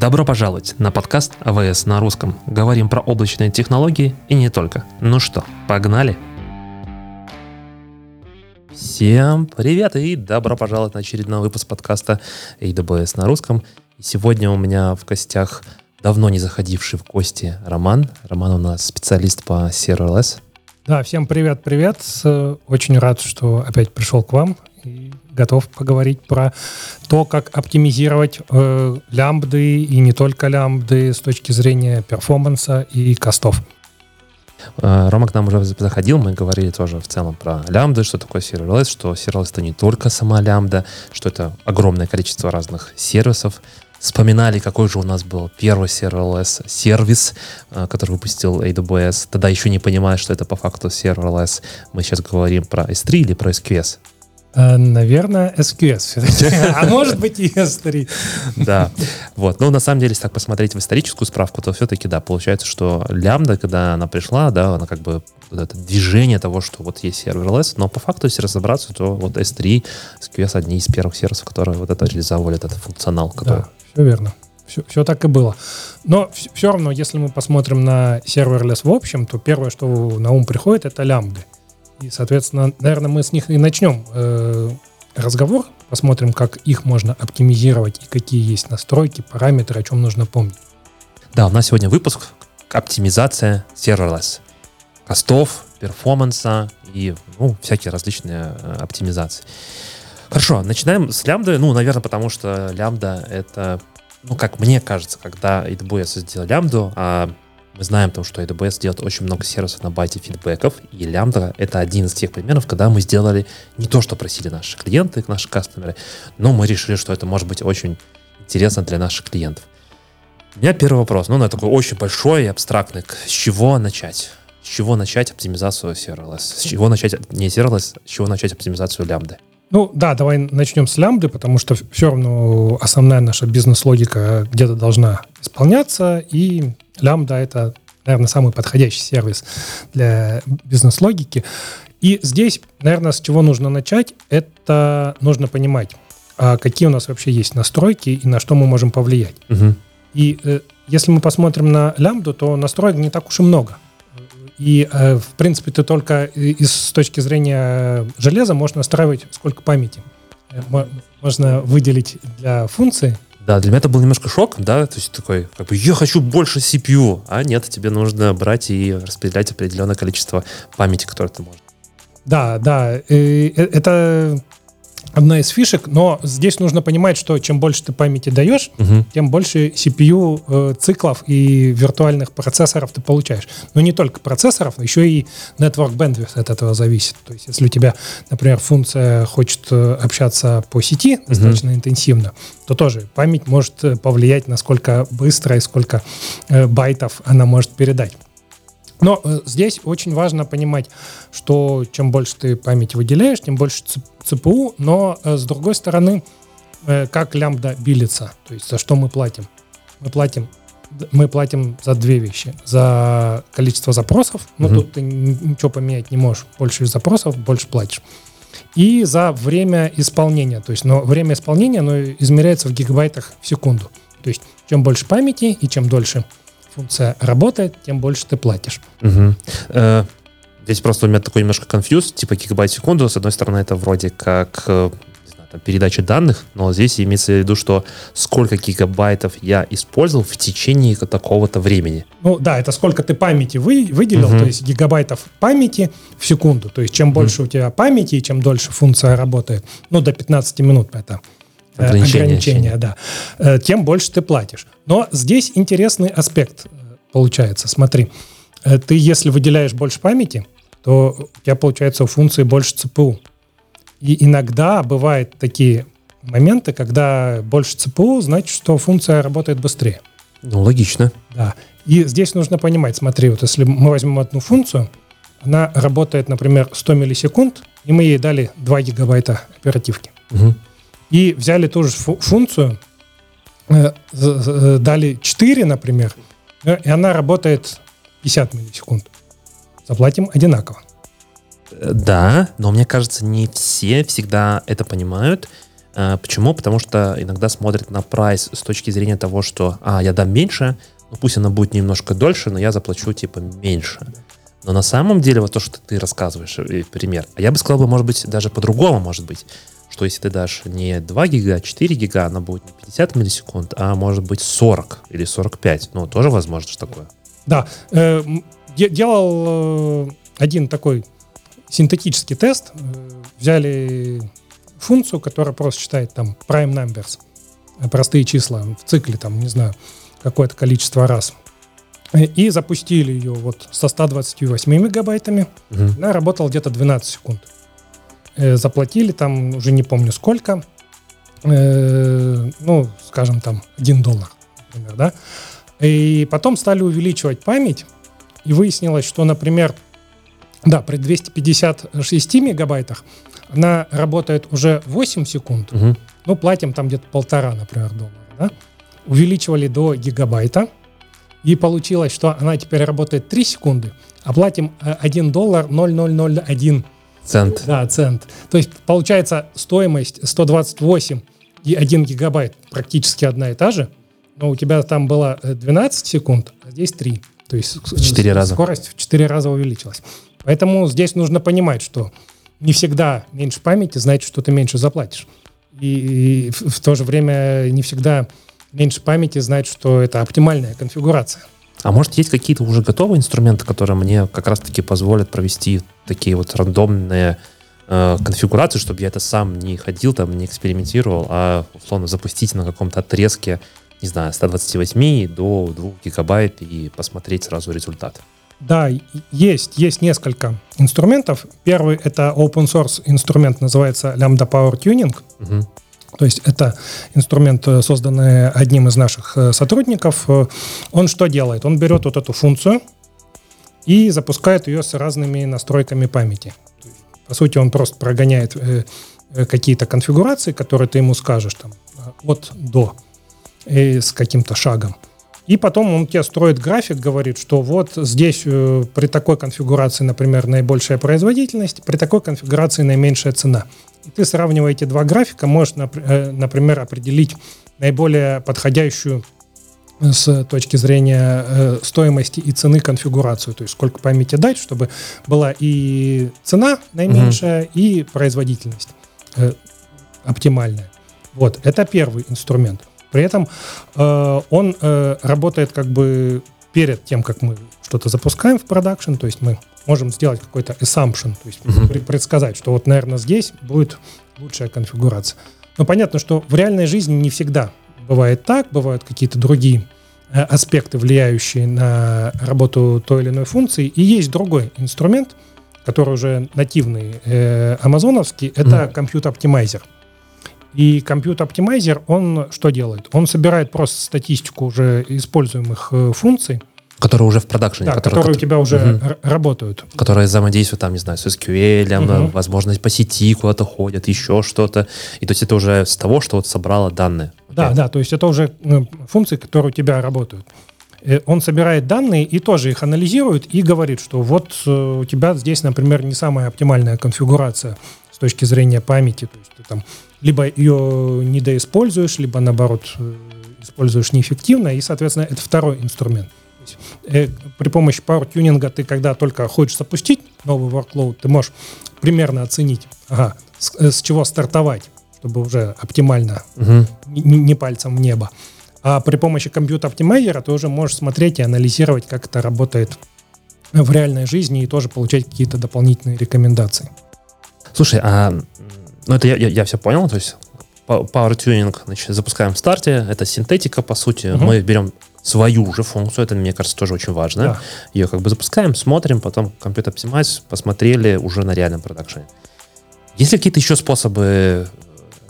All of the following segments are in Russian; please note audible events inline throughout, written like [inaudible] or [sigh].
Добро пожаловать на подкаст АВС на русском. Говорим про облачные технологии и не только. Ну что, погнали? Всем привет и добро пожаловать на очередной выпуск подкаста AWS на русском. Сегодня у меня в гостях давно не заходивший в гости Роман. Роман у нас специалист по CRLS. Да, всем привет-привет. Очень рад, что опять пришел к вам готов поговорить про то, как оптимизировать э, лямбды и не только лямбды с точки зрения перформанса и костов. Э, Рома к нам уже заходил, мы говорили тоже в целом про лямбды, что такое serverless, что serverless это не только сама лямбда, что это огромное количество разных сервисов. Вспоминали, какой же у нас был первый serverless сервис, э, который выпустил AWS. Тогда еще не понимая, что это по факту serverless. Мы сейчас говорим про S3 или про SQS. Э, наверное, SQS [laughs] А может быть и S3. Да. Вот. Но на самом деле, если так посмотреть в историческую справку, то все-таки, да, получается, что лямбда, когда она пришла, да, она как бы вот это движение того, что вот есть serverless, но по факту, если разобраться, то вот S3, SQS одни из первых сервисов, которые вот это реализовывали, этот функционал. Который... Да, все верно. Все, все так и было. Но все, все равно, если мы посмотрим на serverless в общем, то первое, что на ум приходит, это лямбды. И, соответственно, наверное, мы с них и начнем э, разговор, посмотрим, как их можно оптимизировать и какие есть настройки, параметры, о чем нужно помнить. Да, у нас сегодня выпуск оптимизация serverless. Костов, перформанса и ну, всякие различные э, оптимизации. Хорошо, начинаем с лямбды. Ну, наверное, потому что лямбда это, ну, как мне кажется, когда AWS сделал лямбду, а мы знаем, то, что AWS делает очень много сервисов на базе фидбэков, и Lambda — это один из тех примеров, когда мы сделали не то, что просили наши клиенты, наши кастомеры, но мы решили, что это может быть очень интересно для наших клиентов. У меня первый вопрос, ну, он такой очень большой и абстрактный. С чего начать? С чего начать оптимизацию serverless? С чего начать, не serverless, с чего начать оптимизацию лямбды? Ну да, давай начнем с лямбды, потому что все равно основная наша бизнес-логика где-то должна исполняться, и Лямбда — это, наверное, самый подходящий сервис для бизнес-логики. И здесь, наверное, с чего нужно начать, это нужно понимать, а какие у нас вообще есть настройки и на что мы можем повлиять. Угу. И э, если мы посмотрим на лямбду, то настроек не так уж и много. И, э, в принципе, ты только из, с точки зрения железа можешь настраивать сколько памяти. Э, можно выделить для функции да, для меня это был немножко шок, да, то есть такой, как бы, я хочу больше CPU, а нет, тебе нужно брать и распределять определенное количество памяти, которое ты можешь. Да, да, э, это одна из фишек, но здесь нужно понимать, что чем больше ты памяти даешь, угу. тем больше CPU э, циклов и виртуальных процессоров ты получаешь. Но не только процессоров, еще и network bandwidth от этого зависит. То есть, если у тебя, например, функция хочет э, общаться по сети угу. достаточно интенсивно, то тоже память может э, повлиять, насколько быстро и сколько э, байтов она может передать. Но э, здесь очень важно понимать, что чем больше ты памяти выделяешь, тем больше ЦПУ, но э, с другой стороны, э, как лямбда билится, то есть за что мы платим? Мы платим мы платим за две вещи. За количество запросов, ну угу. тут ты ничего поменять не можешь. Больше запросов, больше платишь. И за время исполнения. То есть, но время исполнения оно измеряется в гигабайтах в секунду. То есть, чем больше памяти и чем дольше функция работает, тем больше ты платишь. Угу. Э, здесь просто у меня такой немножко конфьюз, типа гигабайт в секунду. С одной стороны, это вроде как э, там, передача данных, но здесь имеется в виду, что сколько гигабайтов я использовал в течение такого-то времени. Ну да, это сколько ты памяти вы, выделил, угу. то есть гигабайтов памяти в секунду. То есть чем больше угу. у тебя памяти и чем дольше функция работает, ну до 15 минут это ограничения, ограничения да, э, тем больше ты платишь. Но здесь интересный аспект э, получается. Смотри, э, ты если выделяешь больше памяти, то у тебя получается у функции больше ЦПУ. И иногда бывают такие моменты, когда больше ЦПУ, значит, что функция работает быстрее. Ну, логично. Да. И здесь нужно понимать, смотри, вот если мы возьмем одну функцию, она работает, например, 100 миллисекунд, и мы ей дали 2 гигабайта оперативки. Угу и взяли ту же функцию, э, э, дали 4, например, э, и она работает 50 миллисекунд. Заплатим одинаково. Да, но мне кажется, не все всегда это понимают. Почему? Потому что иногда смотрят на прайс с точки зрения того, что, а, я дам меньше, ну пусть она будет немножко дольше, но я заплачу типа меньше. Но на самом деле вот то, что ты рассказываешь, э, пример, а я бы сказал, бы, может быть, даже по-другому может быть, что если ты дашь не 2 гига, а 4 гига, она будет не 50 миллисекунд, а может быть 40 или 45. Ну, тоже возможно что такое. Да. Э, делал э, один такой синтетический тест. Э, взяли функцию, которая просто считает там prime numbers, э, простые числа в цикле, там, не знаю, какое-то количество раз. И запустили ее вот со 128 мегабайтами. Угу. Она работала где-то 12 секунд. Заплатили там, уже не помню сколько, ну, скажем, там, 1 доллар, например, да. И потом стали увеличивать память, и выяснилось, что, например, да, при 256 мегабайтах она работает уже 8 секунд. Угу. Ну, платим там где-то полтора, например, доллара. Да? Увеличивали до гигабайта. И получилось, что она теперь работает 3 секунды, а платим 1 э, доллар 0,001 цент. Да, цент. То есть получается стоимость 128 и 1 гигабайт практически одна и та же, но у тебя там было 12 э, секунд, а здесь 3. То есть в 4 раза. скорость в 4 раза увеличилась. Поэтому здесь нужно понимать, что не всегда меньше памяти значит, что ты меньше заплатишь. И, в то же время не всегда меньше памяти значит, что это оптимальная конфигурация. А может, есть какие-то уже готовые инструменты, которые мне как раз-таки позволят провести такие вот рандомные э, конфигурации, чтобы я это сам не ходил, там, не экспериментировал, а условно запустить на каком-то отрезке, не знаю, 128 до 2 гигабайт и посмотреть сразу результат. Да, есть, есть несколько инструментов. Первый это open source инструмент, называется Lambda Power Tuning. Угу. То есть это инструмент, э, созданный одним из наших э, сотрудников. Э, он что делает? Он берет вот эту функцию и запускает ее с разными настройками памяти. По сути, он просто прогоняет какие-то конфигурации, которые ты ему скажешь там от до с каким-то шагом. И потом он тебе строит график, говорит, что вот здесь э, при такой конфигурации, например, наибольшая производительность, при такой конфигурации наименьшая цена. И ты, сравнивая эти два графика, можешь, э, например, определить наиболее подходящую э, с точки зрения э, стоимости и цены конфигурацию, то есть сколько памяти дать, чтобы была и цена наименьшая, mm-hmm. и производительность э, оптимальная. Вот, это первый инструмент. При этом э, он э, работает как бы перед тем, как мы что-то запускаем в продакшн, то есть мы можем сделать какой-то assumption, то есть uh-huh. предсказать, что вот, наверное, здесь будет лучшая конфигурация. Но понятно, что в реальной жизни не всегда бывает так, бывают какие-то другие э, аспекты, влияющие на работу той или иной функции. И есть другой инструмент, который уже нативный, э, амазоновский, это Compute Optimizer. И Optimizer, он что делает? Он собирает просто статистику уже используемых э, функций, Которые уже в продакшене. Да, которые, которые у тебя уже угу. работают. Которые взаимодействуют там, не знаю, с SQL, угу. возможность по сети куда-то ходят, еще что-то. И то есть это уже с того, что вот собрало данные. Да, okay. да, то есть это уже функции, которые у тебя работают. Э, он собирает данные и тоже их анализирует и говорит, что вот э, у тебя здесь, например, не самая оптимальная конфигурация с точки зрения памяти. То есть ты там либо ее недоиспользуешь, либо наоборот э, используешь неэффективно, и, соответственно, это второй инструмент. Э, при помощи Power Tuning ты, когда только хочешь запустить новый workload, ты можешь примерно оценить, ага, с, э, с чего стартовать, чтобы уже оптимально, угу. не, не пальцем в небо. А при помощи компьютер-оптимайзера ты уже можешь смотреть и анализировать, как это работает в реальной жизни и тоже получать какие-то дополнительные рекомендации. Слушай, а ну, это я, я, я все понял, то есть Power Tuning значит, запускаем в старте, это синтетика, по сути. Угу. Мы берем свою уже функцию, это, мне кажется, тоже очень важно. Да. Ее как бы запускаем, смотрим, потом компьютер Optimize посмотрели уже на реальном продакшене. Есть ли какие-то еще способы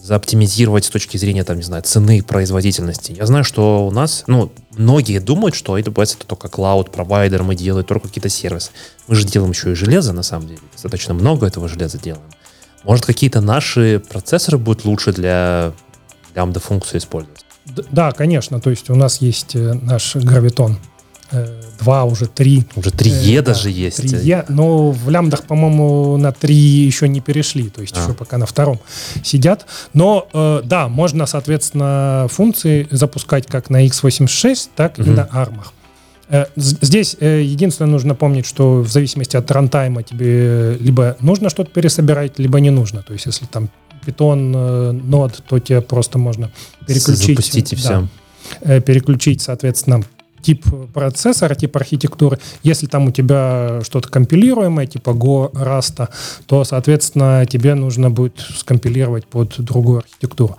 заоптимизировать с точки зрения, там, не знаю, цены, производительности. Я знаю, что у нас, ну, многие думают, что AWS это только клауд-провайдер, мы делаем только какие-то сервисы. Мы же делаем еще и железо, на самом деле. Достаточно много этого железа делаем. Может, какие-то наши процессоры будут лучше для лямбда функции использовать? Да, конечно. То есть у нас есть э, наш гравитон два, уже три. Уже 3Е даже есть. 3Е, но в лямбдах, по-моему, на 3 еще не перешли, то есть а. еще пока на втором сидят. Но э, да, можно, соответственно, функции запускать как на x86, так угу. и на ARM. Э, здесь э, единственное нужно помнить, что в зависимости от рантайма тебе либо нужно что-то пересобирать, либо не нужно. То есть если там Python нод, то тебе просто можно переключить. Запустить и да, все. Переключить, соответственно, тип процессора, тип архитектуры. Если там у тебя что-то компилируемое, типа Go, Rust, то, соответственно, тебе нужно будет скомпилировать под другую архитектуру.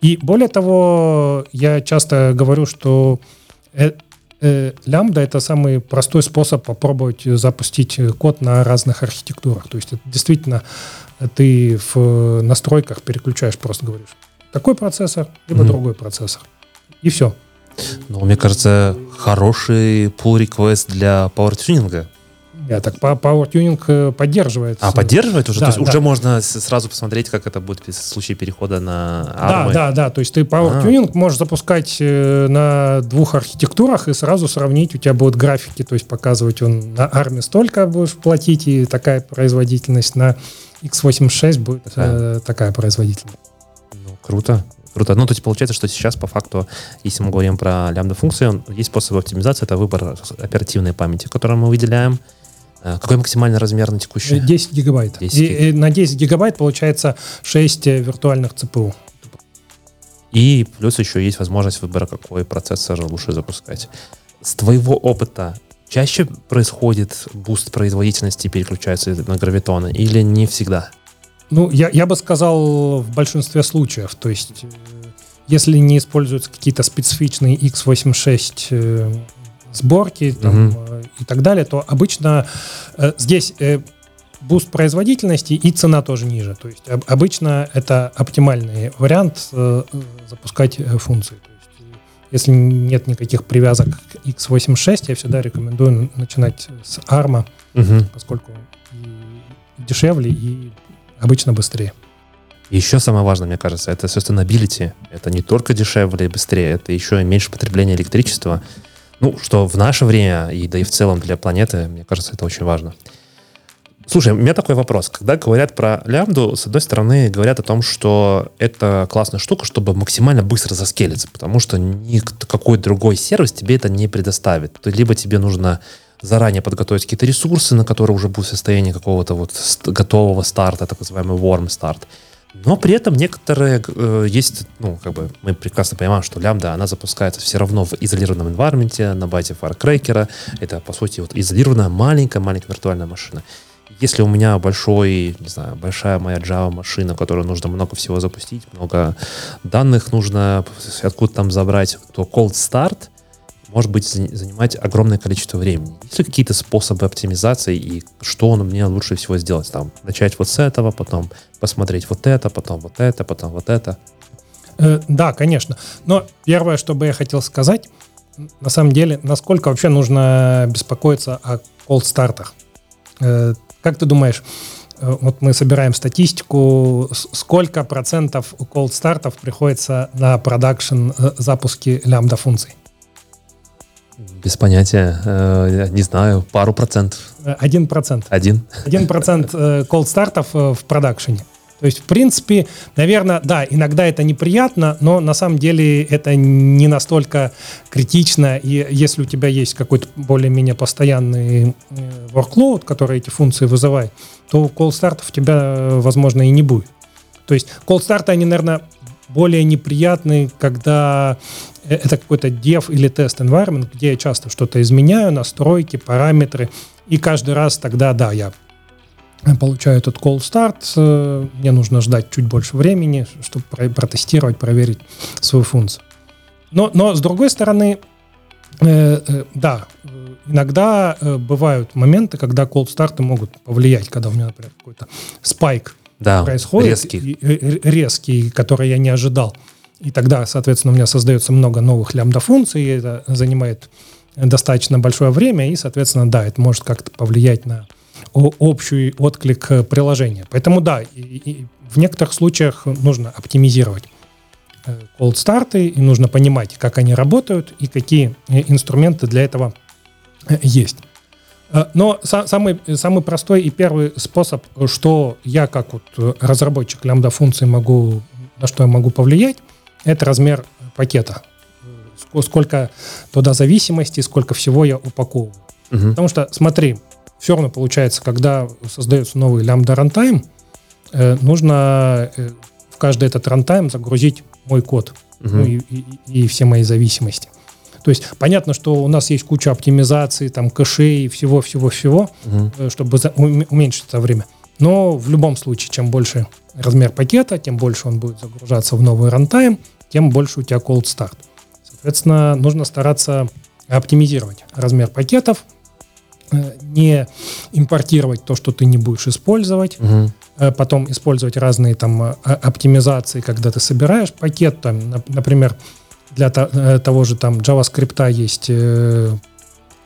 И более того, я часто говорю, что э, э, лямбда — это самый простой способ попробовать запустить код на разных архитектурах. То есть это действительно ты в настройках переключаешь, просто говоришь, такой процессор, либо mm-hmm. другой процессор. И все. Ну, мне кажется, хороший pull request для power тюнинга. Да, так Power Tuning э, поддерживает. А, поддерживает уже? Да, то есть да. уже можно сразу посмотреть, как это будет в случае перехода на ARM? Да, да, да. То есть ты Power а. Tuning можешь запускать э, на двух архитектурах и сразу сравнить. У тебя будут графики, то есть показывать он на ARM столько будешь платить, и такая производительность на x86 будет такая, э, такая производительность. Ну, круто. Круто. Ну, то есть получается, что сейчас по факту, если мы говорим про лямбда-функцию, есть способ оптимизации, это выбор оперативной памяти, которую мы выделяем. Э, какой максимальный размер на текущий? 10 гигабайт. 10 и, и на 10 гигабайт получается 6 э, виртуальных ЦПУ. И плюс еще есть возможность выбора, какой процессор лучше запускать. С твоего опыта чаще происходит boost производительности, переключаясь на Graviton ы или не всегда? Ну, я, я бы сказал в большинстве случаев. То есть, э, если не используются какие-то специфичные x86 э, сборки там, угу. и так далее, то обычно э, здесь э, boost производительности и цена тоже ниже. То есть об, обычно это оптимальный вариант э, запускать э, функции. То есть, если нет никаких привязок к x86, я всегда рекомендую начинать с ARM, угу. поскольку и дешевле и обычно быстрее. еще самое важное, мне кажется, это sustainability. Это не только дешевле и быстрее, это еще и меньше потребления электричества. Ну, что в наше время, и да и в целом для планеты, мне кажется, это очень важно. Слушай, у меня такой вопрос. Когда говорят про лямбду, с одной стороны, говорят о том, что это классная штука, чтобы максимально быстро заскелиться, потому что никакой другой сервис тебе это не предоставит. Либо тебе нужно заранее подготовить какие-то ресурсы, на которые уже будет состояние какого-то вот готового старта, так называемый warm start. Но при этом некоторые э, есть, ну, как бы мы прекрасно понимаем, что лямбда, она запускается все равно в изолированном environment на базе Firecracker. Это, по сути, вот изолированная маленькая-маленькая виртуальная машина. Если у меня большой, не знаю, большая моя Java машина, которую нужно много всего запустить, много данных нужно откуда там забрать, то cold start может быть занимать огромное количество времени. Есть ли какие-то способы оптимизации и что он мне лучше всего сделать? Там, начать вот с этого, потом посмотреть вот это, потом вот это, потом вот это. Э, да, конечно. Но первое, что бы я хотел сказать, на самом деле, насколько вообще нужно беспокоиться о колд-стартах. Э, как ты думаешь, э, вот мы собираем статистику, сколько процентов колд-стартов приходится на продакшн запуски лямбда-функций? Без понятия. Э, не знаю, пару процентов. Один процент. Один. Один процент колд-стартов э, э, в продакшене. То есть, в принципе, наверное, да, иногда это неприятно, но на самом деле это не настолько критично. И если у тебя есть какой-то более-менее постоянный workload, который эти функции вызывает, то колл-стартов у тебя, возможно, и не будет. То есть колл-старты, они, наверное, более неприятный, когда э, это какой-то dev или тест environment, где я часто что-то изменяю, настройки, параметры, и каждый раз тогда, да, я получаю этот call start, э, мне нужно ждать чуть больше времени, чтобы протестировать, проверить свою функцию. Но, но с другой стороны, э, э, да, иногда э, бывают моменты, когда call старты могут повлиять, когда у меня, например, какой-то спайк да, происходит. Резкий. Резкий, который я не ожидал. И тогда, соответственно, у меня создается много новых лямбда-функций, это занимает достаточно большое время, и, соответственно, да, это может как-то повлиять на общий отклик э, приложения. Поэтому, да, и, и в некоторых случаях нужно оптимизировать cold старты, и нужно понимать, как они работают и какие э, инструменты для этого есть. Но самый, самый простой и первый способ, что я как вот разработчик лямбда функции могу, на что я могу повлиять, это размер пакета. Сколько туда зависимости, сколько всего я упаковываю. Угу. Потому что, смотри, все равно получается, когда создается новый Lambda runtime, э, нужно э, в каждый этот runtime загрузить мой код угу. ну, и, и, и все мои зависимости. То есть понятно, что у нас есть куча оптимизаций, там кэшей, всего-всего-всего, угу. чтобы за, уменьшить это время. Но в любом случае, чем больше размер пакета, тем больше он будет загружаться в новый рантайм, тем больше у тебя cold start. Соответственно, нужно стараться оптимизировать размер пакетов, э, не импортировать то, что ты не будешь использовать, угу. потом использовать разные там э, оптимизации, когда ты собираешь пакет, там, например, для того же там JavaScript есть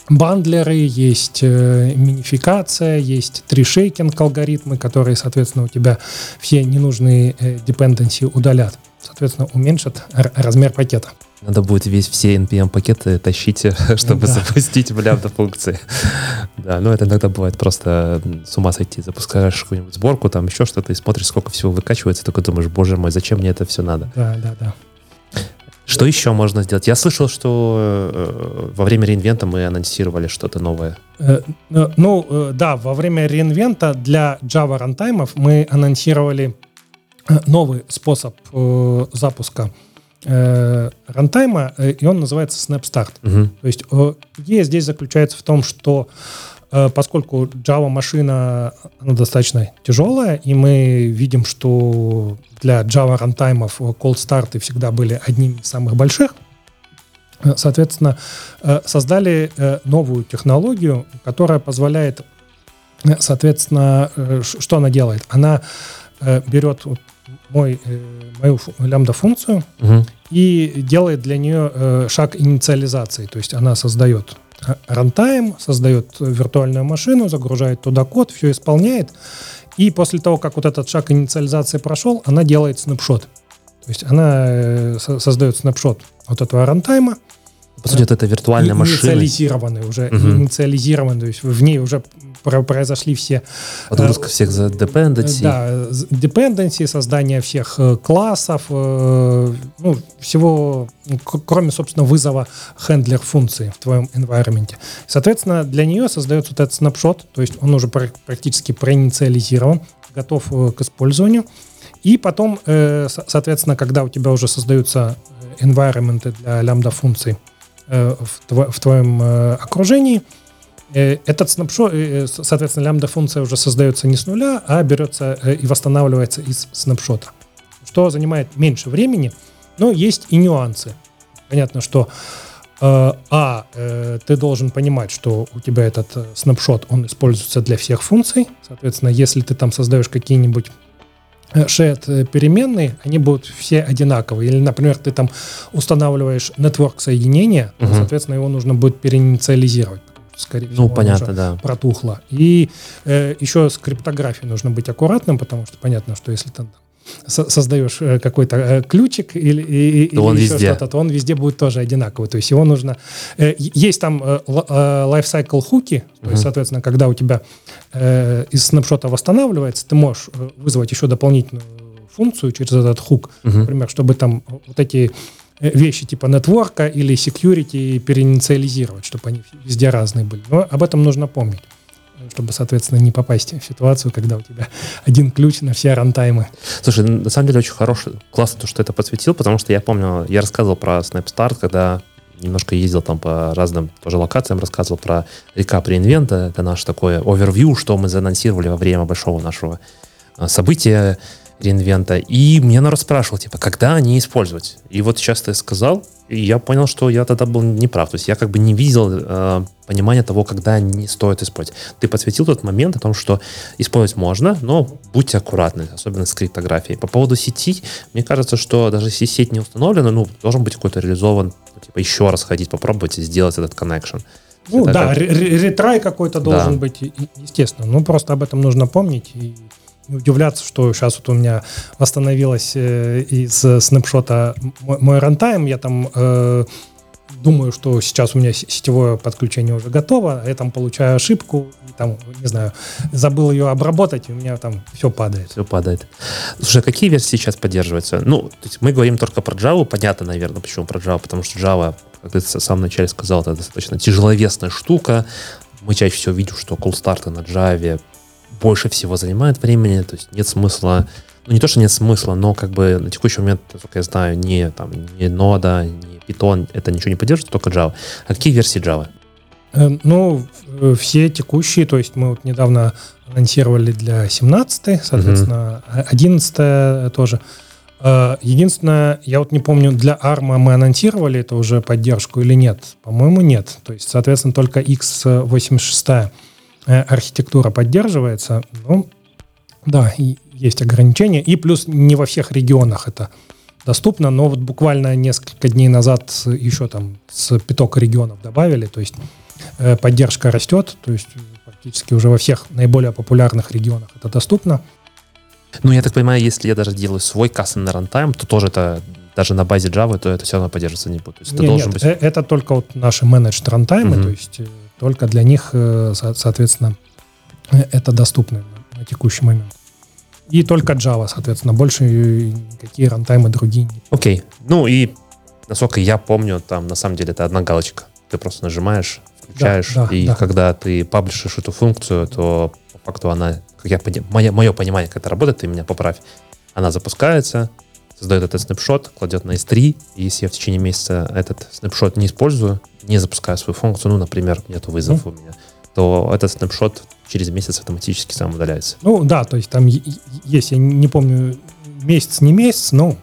бандлеры, есть минификация, есть трешейкинг алгоритмы, которые, соответственно, у тебя все ненужные dependency удалят. Соответственно, уменьшат размер пакета. Надо будет весь все NPM-пакеты тащить, [laughs] чтобы да. запустить в лямбда функции. [laughs] да, ну это иногда бывает просто с ума сойти. Запускаешь какую-нибудь сборку, там еще что-то, и смотришь, сколько всего выкачивается, только думаешь, боже мой, зачем мне это все надо? Да, да, да. Что еще можно сделать? Я слышал, что э, во время реинвента мы анонсировали что-то новое. Э, э, ну, да, во время реинвента для Java рантаймов мы анонсировали новый способ запуска рантайма, и он называется SnapStart. Угу. То есть идея здесь заключается в том, что поскольку Java машина она достаточно тяжелая, и мы видим, что для Java рантаймов cold старты всегда были одними из самых больших, э, соответственно, э, создали э, новую технологию, которая позволяет, соответственно, что она делает? Она берет мой, мою лямбда-функцию угу и делает для нее э, шаг инициализации. То есть она создает рантайм, создает виртуальную машину, загружает туда код, все исполняет. И после того, как вот этот шаг инициализации прошел, она делает снапшот. То есть она э, создает снапшот вот этого рантайма, по сути, это виртуальная машина. Инициализированный уже, угу. инициализированный, то есть в ней уже произошли все... Отгрузка э, всех за dependency. Да, dependency, создание всех э, классов, э, ну, всего, кроме, собственно, вызова хендлер функции в твоем environment. Соответственно, для нее создается вот этот снапшот, то есть он уже практически проинициализирован, готов к использованию. И потом, соответственно, когда у тебя уже создаются environment для лямбда-функций, Э, в, тво, в твоем э, окружении. Э, этот снапшот, соответственно, лямбда-функция уже создается не с нуля, а берется и восстанавливается из снапшота, что занимает меньше времени, но есть и нюансы. Понятно, что а, ты должен понимать, что у тебя этот снапшот, он используется для всех функций. Соответственно, если ты там создаешь какие-нибудь shared э, переменные, они будут все одинаковые. Или, например, ты там устанавливаешь network соединение, угу. соответственно, его нужно будет переинициализировать. Скорее ну, понятно, да. протухло. И э, еще с криптографией нужно быть аккуратным, потому что понятно, что если ты создаешь э, какой-то э, ключик или, или, или он еще везде. что-то, то он везде будет тоже одинаковый. То есть его нужно... Э, есть там lifecycle хуки, то есть, соответственно, когда у тебя из снапшота восстанавливается, ты можешь вызвать еще дополнительную функцию через этот хук, uh-huh. например, чтобы там вот эти вещи типа нетворка или security переинициализировать, чтобы они везде разные были. Но об этом нужно помнить чтобы, соответственно, не попасть в ситуацию, когда у тебя один ключ на все рантаймы. Слушай, на самом деле очень хороший, классно то, что это подсветил, потому что я помню, я рассказывал про SnapStart, когда немножко ездил там по разным тоже локациям, рассказывал про рекап реинвента, это наш такой овервью, что мы заанонсировали во время большого нашего а, события реинвента. И меня народ спрашивал, типа, когда они использовать? И вот сейчас ты сказал, и я понял, что я тогда был неправ. То есть я как бы не видел э, понимания того, когда не стоит использовать. Ты подсветил тот момент о том, что использовать можно, но будьте аккуратны, особенно с криптографией. По поводу сети, мне кажется, что даже если сеть не установлена, ну, должен быть какой-то реализован, ну, типа еще раз ходить, попробовать и сделать этот connection. Ну это да, как... ретрай какой-то должен да. быть, естественно. Ну, просто об этом нужно помнить и удивляться, что сейчас вот у меня восстановилось э, из снапшота мой, мой рантайм, я там э, думаю, что сейчас у меня сетевое подключение уже готово, а я там получаю ошибку, и там, не знаю, забыл ее обработать, и у меня там все падает. Все падает. Слушай, а какие версии сейчас поддерживаются? Ну, то есть мы говорим только про Java, понятно, наверное, почему про Java, потому что Java, как ты в самом начале сказал, это достаточно тяжеловесная штука. Мы чаще всего видим, что cold старты на Java больше всего занимают времени, то есть нет смысла ну, не то, что нет смысла, но как бы на текущий момент, насколько я знаю, не, там, не Node, не Python, это ничего не поддерживает, только Java. А какие версии Java? Э, ну, все текущие, то есть мы вот недавно анонсировали для 17 соответственно, uh 11 тоже. Э, единственное, я вот не помню, для ARM мы анонсировали это уже поддержку или нет. По-моему, нет. То есть, соответственно, только x86 э, архитектура поддерживается. Ну, да, есть ограничения. И плюс не во всех регионах это доступно, но вот буквально несколько дней назад еще там с пяток регионов добавили, то есть э, поддержка растет, то есть практически уже во всех наиболее популярных регионах это доступно. Ну, я так понимаю, если я даже делаю свой кастом на рантайм, то тоже это даже на базе Java, то это все равно поддерживаться не будет. То есть нет, это, должен нет, быть... Э, это только вот наши managed рантаймы, угу. то есть э, только для них, соответственно, это доступно на текущий момент. И только Java, соответственно. Больше никакие рантаймы другие. Окей. Okay. Ну и, насколько я помню, там на самом деле это одна галочка. Ты просто нажимаешь, включаешь, да, да, и да. когда ты паблишишь эту функцию, то по факту она, как я мое, мое понимание, как это работает, ты меня поправь, она запускается, создает этот снапшот, кладет на S3, и если я в течение месяца этот снапшот не использую, не запускаю свою функцию, ну, например, нету вызов mm. у меня, то этот снапшот через месяц автоматически сам удаляется. Ну да, то есть там есть, я не помню, месяц, не месяц, но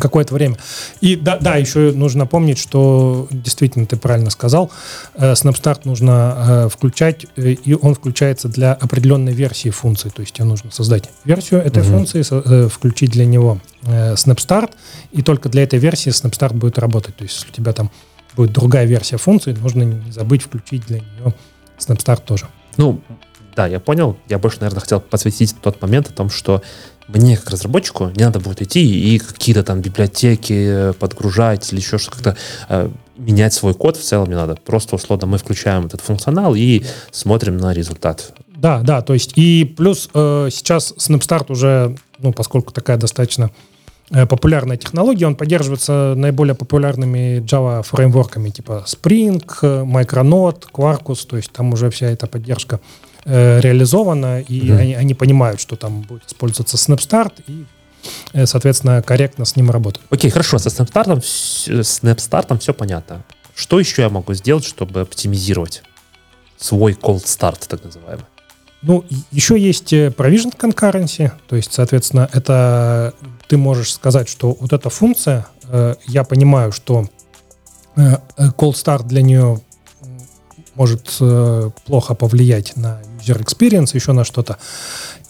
какое-то время. И да, да, еще нужно помнить, что действительно ты правильно сказал, э, Snapstart нужно э, включать, э, и он включается для определенной версии функции. То есть тебе нужно создать версию этой угу. функции, со, включить для него Snapstart, и только для этой версии Snapstart будет работать. То есть если у тебя там будет другая версия функции, нужно не забыть включить для нее Snapstart тоже. Ну, да, я понял. Я больше, наверное, хотел посвятить тот момент о том, что мне, как разработчику, не надо будет идти и какие-то там библиотеки подгружать или еще что-то, как-то э, менять свой код в целом не надо. Просто, условно, мы включаем этот функционал и смотрим на результат. Да, да, то есть и плюс э, сейчас Snapstart уже, ну, поскольку такая достаточно Э, популярная технология, он поддерживается наиболее популярными Java фреймворками типа Spring, Micronaut, Quarkus, то есть там уже вся эта поддержка э, реализована, и mm-hmm. они, они понимают, что там будет использоваться Snapstart, и э, соответственно, корректно с ним работать. Окей, okay, хорошо, со Snapstart, с Snapstart все понятно. Что еще я могу сделать, чтобы оптимизировать свой cold start, так называемый? Ну, еще есть provision concurrency, то есть, соответственно, это ты можешь сказать, что вот эта функция, э, я понимаю, что э, call start для нее может э, плохо повлиять на user experience, еще на что-то.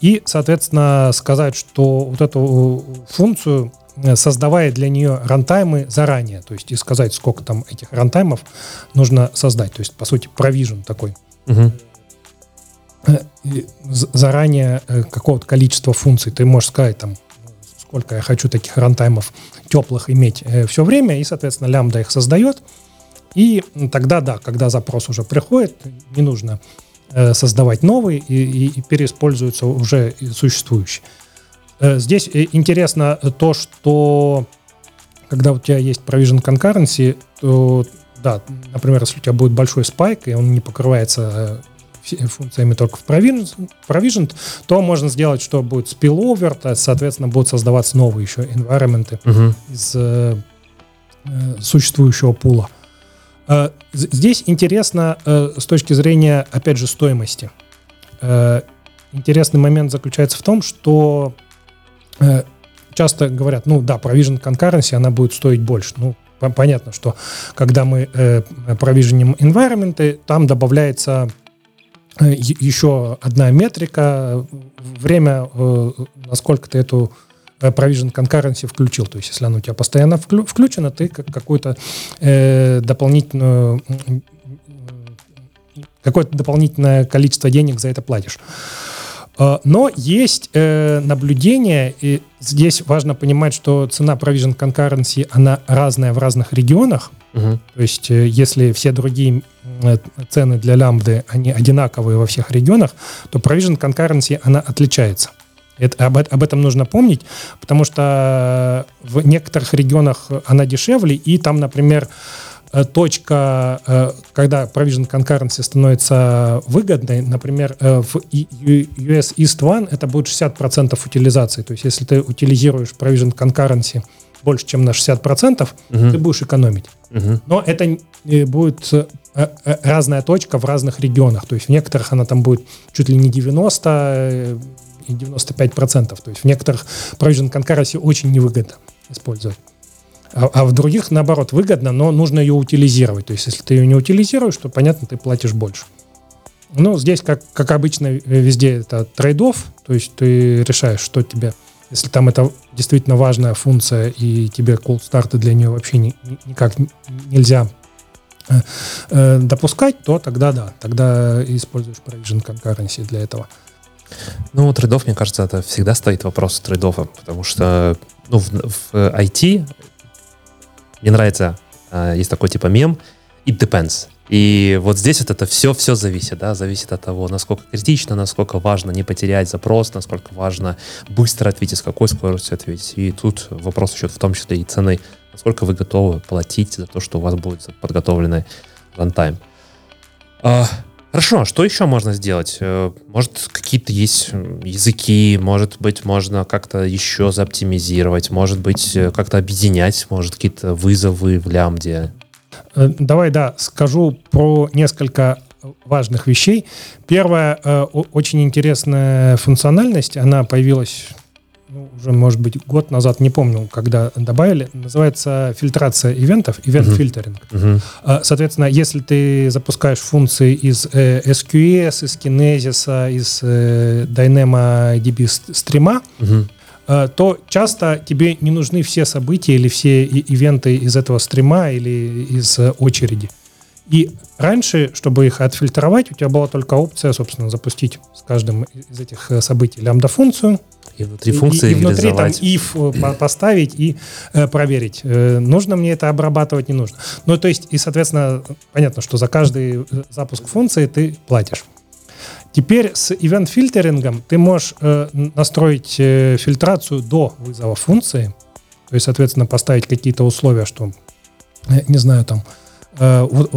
И, соответственно, сказать, что вот эту функцию создавая для нее рантаймы заранее, то есть и сказать, сколько там этих рантаймов нужно создать. То есть, по сути, провижен такой. Угу. Заранее какого-то количества функций. Ты можешь сказать, там, сколько я хочу таких рантаймов теплых иметь э, все время, и, соответственно, лямбда их создает. И тогда, да, когда запрос уже приходит, не нужно э, создавать новый, и, и, и переиспользуются уже существующие. Э, здесь интересно то, что когда у тебя есть provision concurrency, то, да, например, если у тебя будет большой спайк, и он не покрывается функциями только в provision, provision, то можно сделать, что будет spillover, то, соответственно, будут создаваться новые еще environment uh-huh. из э, э, существующего пула. Э, здесь интересно э, с точки зрения, опять же, стоимости. Э, интересный момент заключается в том, что часто говорят, ну да, provision concurrency, она будет стоить больше. Ну, понятно, что когда мы провиженим environment, там добавляется еще одна метрика, время, насколько ты эту provision concurrency включил. То есть, если оно у тебя постоянно включено, ты какую-то э, дополнительную какое-то дополнительное количество денег за это платишь. Но есть э, наблюдение, и здесь важно понимать, что цена provision concurrency, она разная в разных регионах. Угу. То есть, э, если все другие э, цены для лямбды, они одинаковые во всех регионах, то provision concurrency, она отличается. Это, об, об этом нужно помнить, потому что в некоторых регионах она дешевле, и там, например, э, точка, когда provision concurrency становится выгодной, например, в US East One это будет 60% утилизации. То есть если ты утилизируешь provision concurrency больше, чем на 60%, угу. ты будешь экономить. Угу. Но это э, будет э, э, разная точка в разных регионах. То есть в некоторых она там будет чуть ли не 90 и 95%. То есть в некоторых provision concurrency очень невыгодно использовать. А, а в других, наоборот, выгодно, но нужно ее утилизировать. То есть если ты ее не утилизируешь, то, понятно, ты платишь больше. Ну, здесь, как, как обычно, везде это трейдов, то есть ты решаешь, что тебе если там это действительно важная функция, и тебе cold старты для нее вообще ни, никак нельзя э, э, допускать, то тогда да, тогда используешь provision concurrency для этого. Ну, трейдов, мне кажется, это всегда стоит вопрос трейдов, потому что ну, в, в IT мне нравится, э, есть такой типа мем, it depends. И вот здесь вот это все, все зависит, да, зависит от того, насколько критично, насколько важно не потерять запрос, насколько важно быстро ответить, с какой скоростью ответить. И тут вопрос еще в том числе и цены, насколько вы готовы платить за то, что у вас будет подготовленный рантайм. Хорошо, а что еще можно сделать? Э, может, какие-то есть языки, может быть, можно как-то еще заоптимизировать, может быть, э, как-то объединять, может, какие-то вызовы в лямбде. Э, давай, да, скажу про несколько важных вещей. Первая, очень интересная функциональность, она появилась ну, уже, может быть, год назад, не помню, когда добавили, называется фильтрация ивентов, event uh-huh. Uh-huh. Соответственно, если ты запускаешь функции из э, SQS, из Kinesis, из э, DynamoDB стрима, uh-huh то часто тебе не нужны все события или все ивенты из этого стрима или из э, очереди. И раньше, чтобы их отфильтровать, у тебя была только опция, собственно, запустить с каждым из этих э, событий лямбда-функцию. И внутри функции и, и внутри там if поставить и э, проверить, э, нужно мне это обрабатывать, не нужно. Ну, то есть, и, соответственно, понятно, что за каждый запуск функции ты платишь. Теперь с event-фильтерингом ты можешь э, настроить э, фильтрацию до вызова функции. То есть, соответственно, поставить какие-то условия, что, э, не знаю, там, э, э,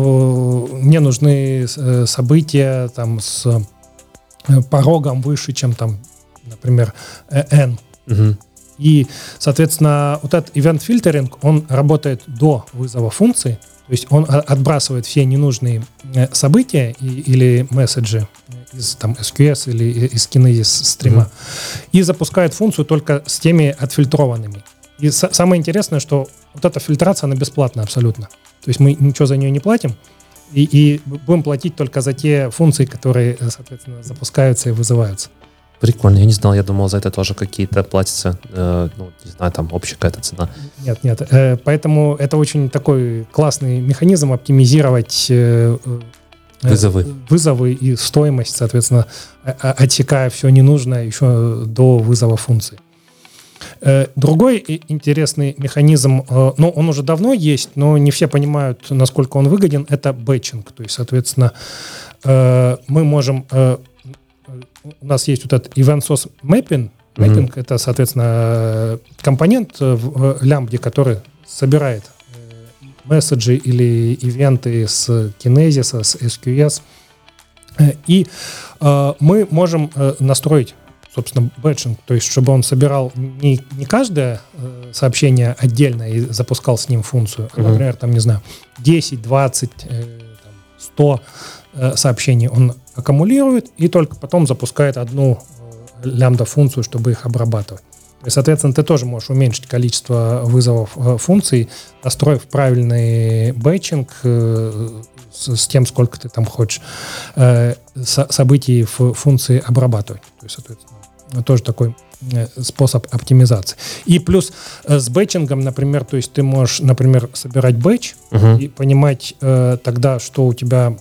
мне нужны э, события там с э, порогом выше, чем там, например, э, n. Угу. И, соответственно, вот этот event-фильтеринг, он работает до вызова функции. То есть он отбрасывает все ненужные э, события и, или месседжи из там, SQS или из Kinesis стрима mm-hmm. и запускает функцию только с теми отфильтрованными. И с- самое интересное, что вот эта фильтрация, она бесплатна абсолютно. То есть мы ничего за нее не платим, и, и будем платить только за те функции, которые, соответственно, запускаются и вызываются. Прикольно, я не знал, я думал, за это тоже какие-то платятся, э, ну, не знаю, там общая какая-то цена. Нет, нет, э, поэтому это очень такой классный механизм оптимизировать э, э вызовы. вызовы и стоимость, соответственно, отсекая все ненужное еще до вызова функции. Э, другой интересный механизм, э, ну, он уже давно есть, но не все понимают, насколько он выгоден, это бэтчинг. То есть, соответственно, мы можем у нас есть вот этот event source mapping. Mapping mm-hmm. это, соответственно, компонент в лямбде, который собирает э, месседжи или ивенты с Kinesis, с SQS. И э, мы можем э, настроить, собственно, бэтчинг, то есть чтобы он собирал не, не каждое э, сообщение отдельно и запускал с ним функцию, а, например, там, не знаю, 10, 20, э, 100 Э, сообщений он аккумулирует и только потом запускает одну э, лямбда-функцию, чтобы их обрабатывать. И, соответственно, ты тоже можешь уменьшить количество вызовов э, функций, настроив правильный бэтчинг с, с тем, сколько ты там хочешь событий в функции обрабатывать. То есть, соответственно, тоже такой способ оптимизации. И плюс с бэтчингом, например, то есть ты можешь, например, собирать бэтч uh-huh. и понимать э, тогда, что у тебя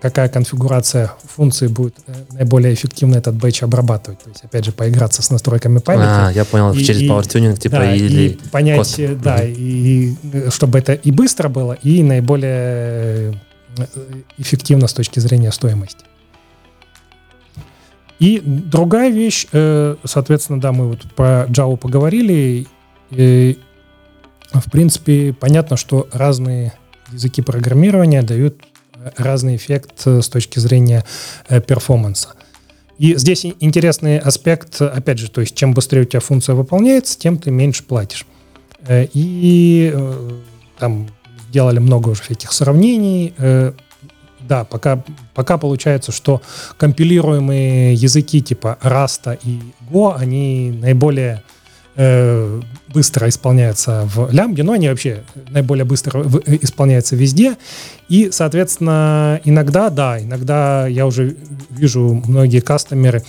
какая конфигурация функции будет э, наиболее эффективно этот бэч обрабатывать. То есть, опять же, поиграться с настройками памяти. А, я понял, и, через Power Tuning типа да, или и понять. Э, да, и чтобы это и быстро было, и наиболее эффективно с точки зрения стоимости. И другая вещь, соответственно, да, мы вот про Java поговорили, и, в принципе, понятно, что разные языки программирования дают разный эффект э, с точки зрения э, перформанса. И здесь интересный аспект, опять же, то есть чем быстрее у тебя функция выполняется, тем ты меньше платишь. Э, и там сделали много уже всяких сравнений. Да, пока, пока получается, что компилируемые языки типа Rust и Go, они наиболее быстро исполняются в лямбде, но они вообще наиболее быстро э, исполняются везде. И, соответственно, иногда, да, иногда я уже вижу, многие кастомеры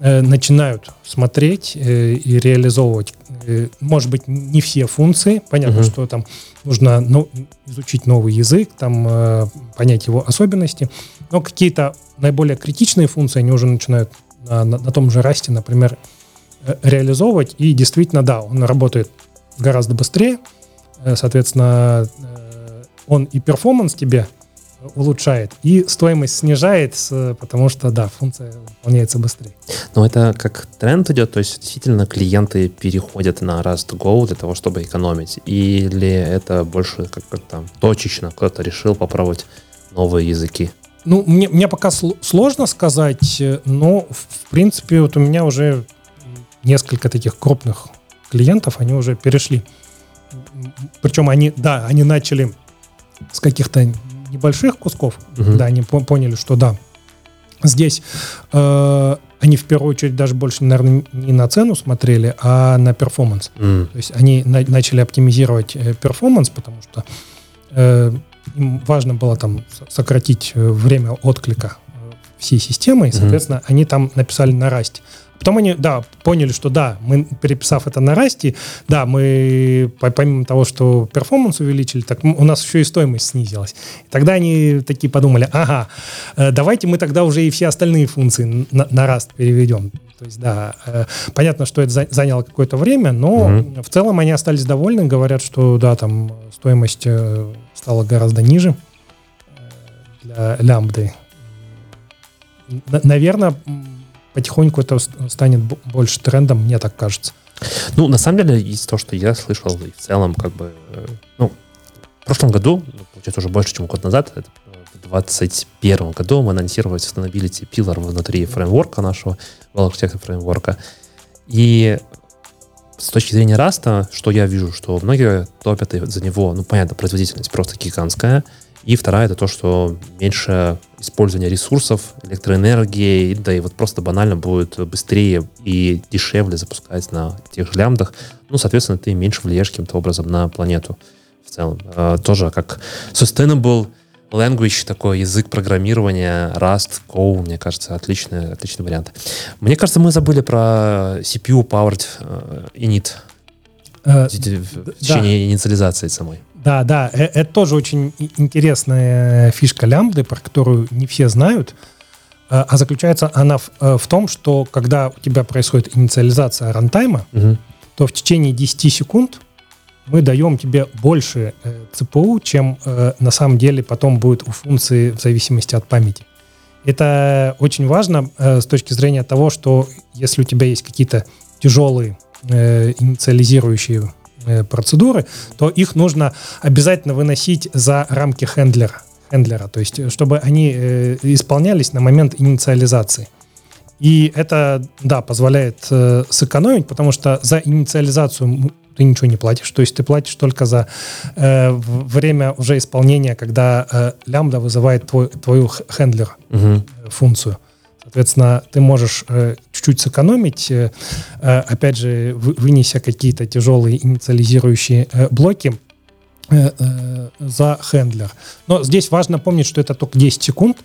э, начинают смотреть э, и реализовывать, э, может быть, не все функции. Понятно, uh-huh. что там нужно ну, изучить новый язык, там э, понять его особенности, но какие-то наиболее критичные функции они уже начинают на, на, на том же расте, например, Э, реализовывать. И действительно, да, он работает гораздо быстрее. Э, соответственно, э, он и перформанс тебе улучшает, и стоимость снижает, потому что, да, функция выполняется быстрее. Но это как тренд идет, то есть действительно клиенты переходят на Rust Go для того, чтобы экономить, или это больше как, как там точечно, кто-то решил попробовать новые языки? Ну, мне, мне пока сложно сказать, но, в принципе, вот у меня уже несколько таких крупных клиентов, они уже перешли. Причем они, да, они начали с каких-то небольших кусков, угу. да, они поняли, что да, здесь э, они в первую очередь даже больше, наверное, не на цену смотрели, а на performance. Mm. То есть они на, начали оптимизировать э, performance, потому что э, им важно было там сократить э, время отклика э, всей системы, и, соответственно, mm-hmm. они там написали на расте. Потом они, да, поняли, что да, мы, переписав это на расте, да, мы, помимо того, что перформанс увеличили, так у нас еще и стоимость снизилась. И тогда они такие подумали, ага, э, давайте мы тогда уже и все остальные функции на, на раст переведем. То есть, да, э, понятно, что это заняло какое-то время, но угу. в целом они остались довольны, говорят, что, да, там стоимость э, стала гораздо ниже для лямбды. Наверное, потихоньку это станет больше трендом, мне так кажется. Ну, на самом деле, из того, что я слышал, и в целом, как бы, э, ну, в прошлом году, ну, получается, уже больше, чем год назад, это в 2021 году мы анонсировали Sustainability Pillar внутри фреймворка нашего, Architecture фреймворка. И с точки зрения раста, что я вижу, что многие топят за него, ну, понятно, производительность просто гигантская, и вторая это то, что меньше использования ресурсов, электроэнергии, да и вот просто банально будет быстрее и дешевле запускать на тех же лямбдах. Ну, соответственно, ты меньше влияешь каким-то образом на планету в целом. А, тоже как sustainable language, такой язык программирования, Rust, Go, мне кажется, отличный, отличный вариант. Мне кажется, мы забыли про CPU-powered uh, init э, в течение да. инициализации самой. Да, да, э, это тоже очень интересная фишка лямбды, про которую не все знают. Э, а заключается она в, э, в том, что когда у тебя происходит инициализация рантайма, угу. то в течение 10 секунд мы даем тебе больше э, ЦПУ, чем э, на самом деле потом будет у функции в зависимости от памяти. Это очень важно э, с точки зрения того, что если у тебя есть какие-то тяжелые э, инициализирующие Э, процедуры, то их нужно обязательно выносить за рамки хендлера, хендлера то есть чтобы они э, исполнялись на момент инициализации. И это, да, позволяет э, сэкономить, потому что за инициализацию ты ничего не платишь. То есть ты платишь только за э, время уже исполнения, когда э, лямбда вызывает твой, твою хендлер угу. функцию. Соответственно, ты можешь э, чуть-чуть сэкономить, э, э, опять же, вы, вынеся какие-то тяжелые инициализирующие э, блоки э, э, за handler. Но здесь важно помнить, что это только 10 секунд,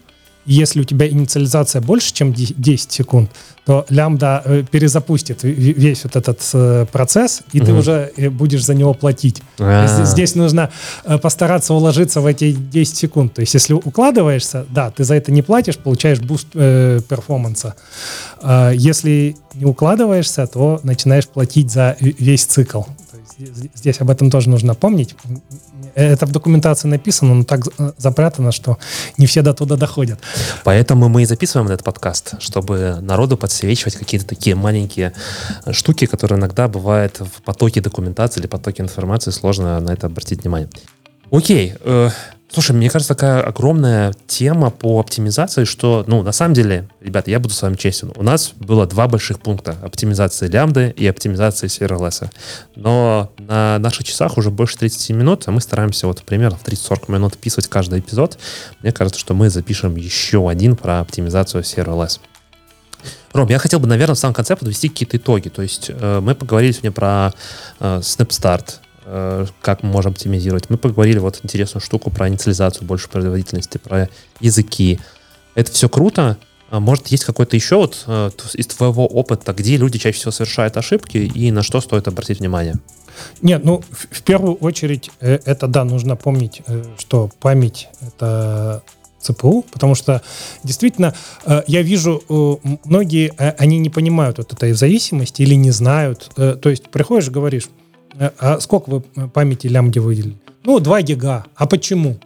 Если у тебя инициализация больше, чем 10 секунд, то лямбда э, перезапустит весь вот этот э, процесс, и угу. ты уже э, будешь за него платить. А-а-а. Здесь нужно постараться уложиться в эти 10 секунд. То есть если укладываешься, да, ты за это не платишь, получаешь boost э, перформанса. А если не укладываешься, то начинаешь платить за весь цикл. Здесь об этом тоже нужно помнить. Это в документации написано, но так запрятано, что не все до туда доходят. Поэтому мы и записываем этот подкаст, чтобы народу подсвечивать какие-то такие маленькие штуки, которые иногда бывают в потоке документации или потоке информации, сложно на это обратить внимание. Окей, э, Слушай, мне кажется, такая огромная тема по оптимизации, что, ну, на самом деле, ребята, я буду с вами честен, у нас было два больших пункта. Оптимизация лямбды и оптимизация серверлесса. Но на наших часах уже больше 30 минут, а мы стараемся вот примерно в 30-40 минут вписывать каждый эпизод. Мне кажется, что мы запишем еще один про оптимизацию серверлесс. Ром, я хотел бы, наверное, в самом конце подвести какие-то итоги. То есть э, мы поговорили сегодня про э, SnapStart, как мы можем оптимизировать. Мы поговорили вот интересную штуку про инициализацию, больше производительности, про языки. Это все круто. А может, есть какой-то еще вот э, из твоего опыта, где люди чаще всего совершают ошибки и на что стоит обратить внимание? Нет, ну, в, первую очередь, э, это, да, нужно помнить, что память — это ЦПУ, потому что действительно я вижу, многие, они не понимают вот этой зависимости или не знают. То есть приходишь, говоришь, Э, а сколько вы э, памяти лямбде выделили? Ну, 2 гига. А почему?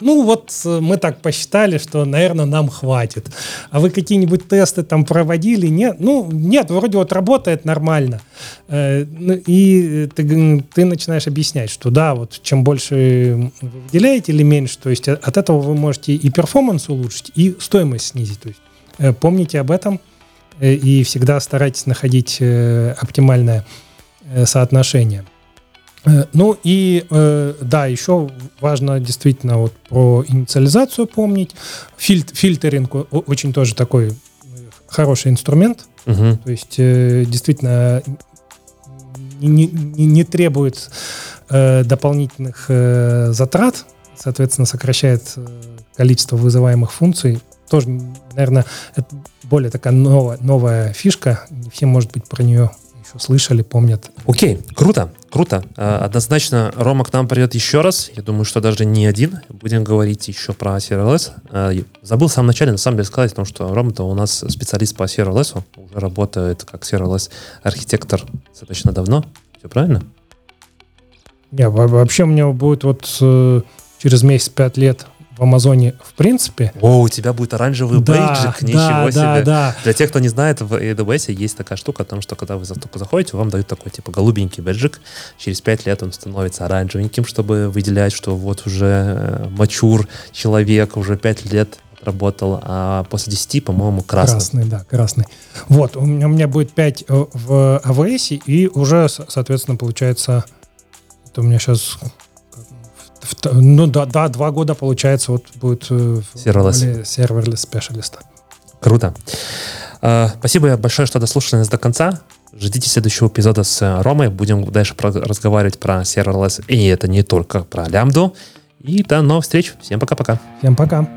Ну, вот э, мы так посчитали, что, наверное, нам хватит. А вы какие-нибудь тесты там проводили? Нет? Ну, нет, вроде вот работает нормально. Ну, и ты, ты начинаешь объяснять, что да, вот чем больше вы выделяете или меньше, то есть от этого вы можете и перформанс улучшить, и стоимость снизить. То есть помните об этом и всегда старайтесь находить оптимальное соотношение. Э, ну и э, да, еще важно действительно вот про инициализацию помнить. Филь фильтринг очень тоже такой э, хороший инструмент. Угу. То есть действительно не, не, не требует дополнительных затрат, соответственно, сокращает количество вызываемых функций. Тоже, наверное, это более такая новая, новая фишка. Не все, может быть, про нее еще слышали, помнят. Окей, круто, круто. А, однозначно Рома к нам придет еще раз. Я думаю, что даже не один. Будем говорить еще про CRLS. А, забыл в самом начале, на самом деле, сказать, потому что Рома-то у нас специалист по CRLS, уже работает как CRLS-архитектор достаточно давно. Все правильно? Не, вообще у меня будет вот э, через месяц пять лет в Амазоне в принципе. О, у тебя будет оранжевый да, бейджик, ничего да, себе. Да, да. Для тех, кто не знает, в AWS есть такая штука о том, что когда вы только заходите, вам дают такой типа голубенький бейджик. Через 5 лет он становится оранжевеньким, чтобы выделять, что вот уже э, мачур человек, уже 5 лет работал, а после 10, по-моему, красный. Красный, да, красный. Вот, у меня, у меня будет 5 э, в AWS, и уже, соответственно, получается, это у меня сейчас ну да, да, два года получается вот будет serverless, serverless специалиста. Круто. Uh, спасибо большое, что дослушали нас до конца. Ждите следующего эпизода с Ромой. Будем дальше про- разговаривать про serverless. И это не только про лямбду. И до новых встреч. Всем пока-пока. Всем пока.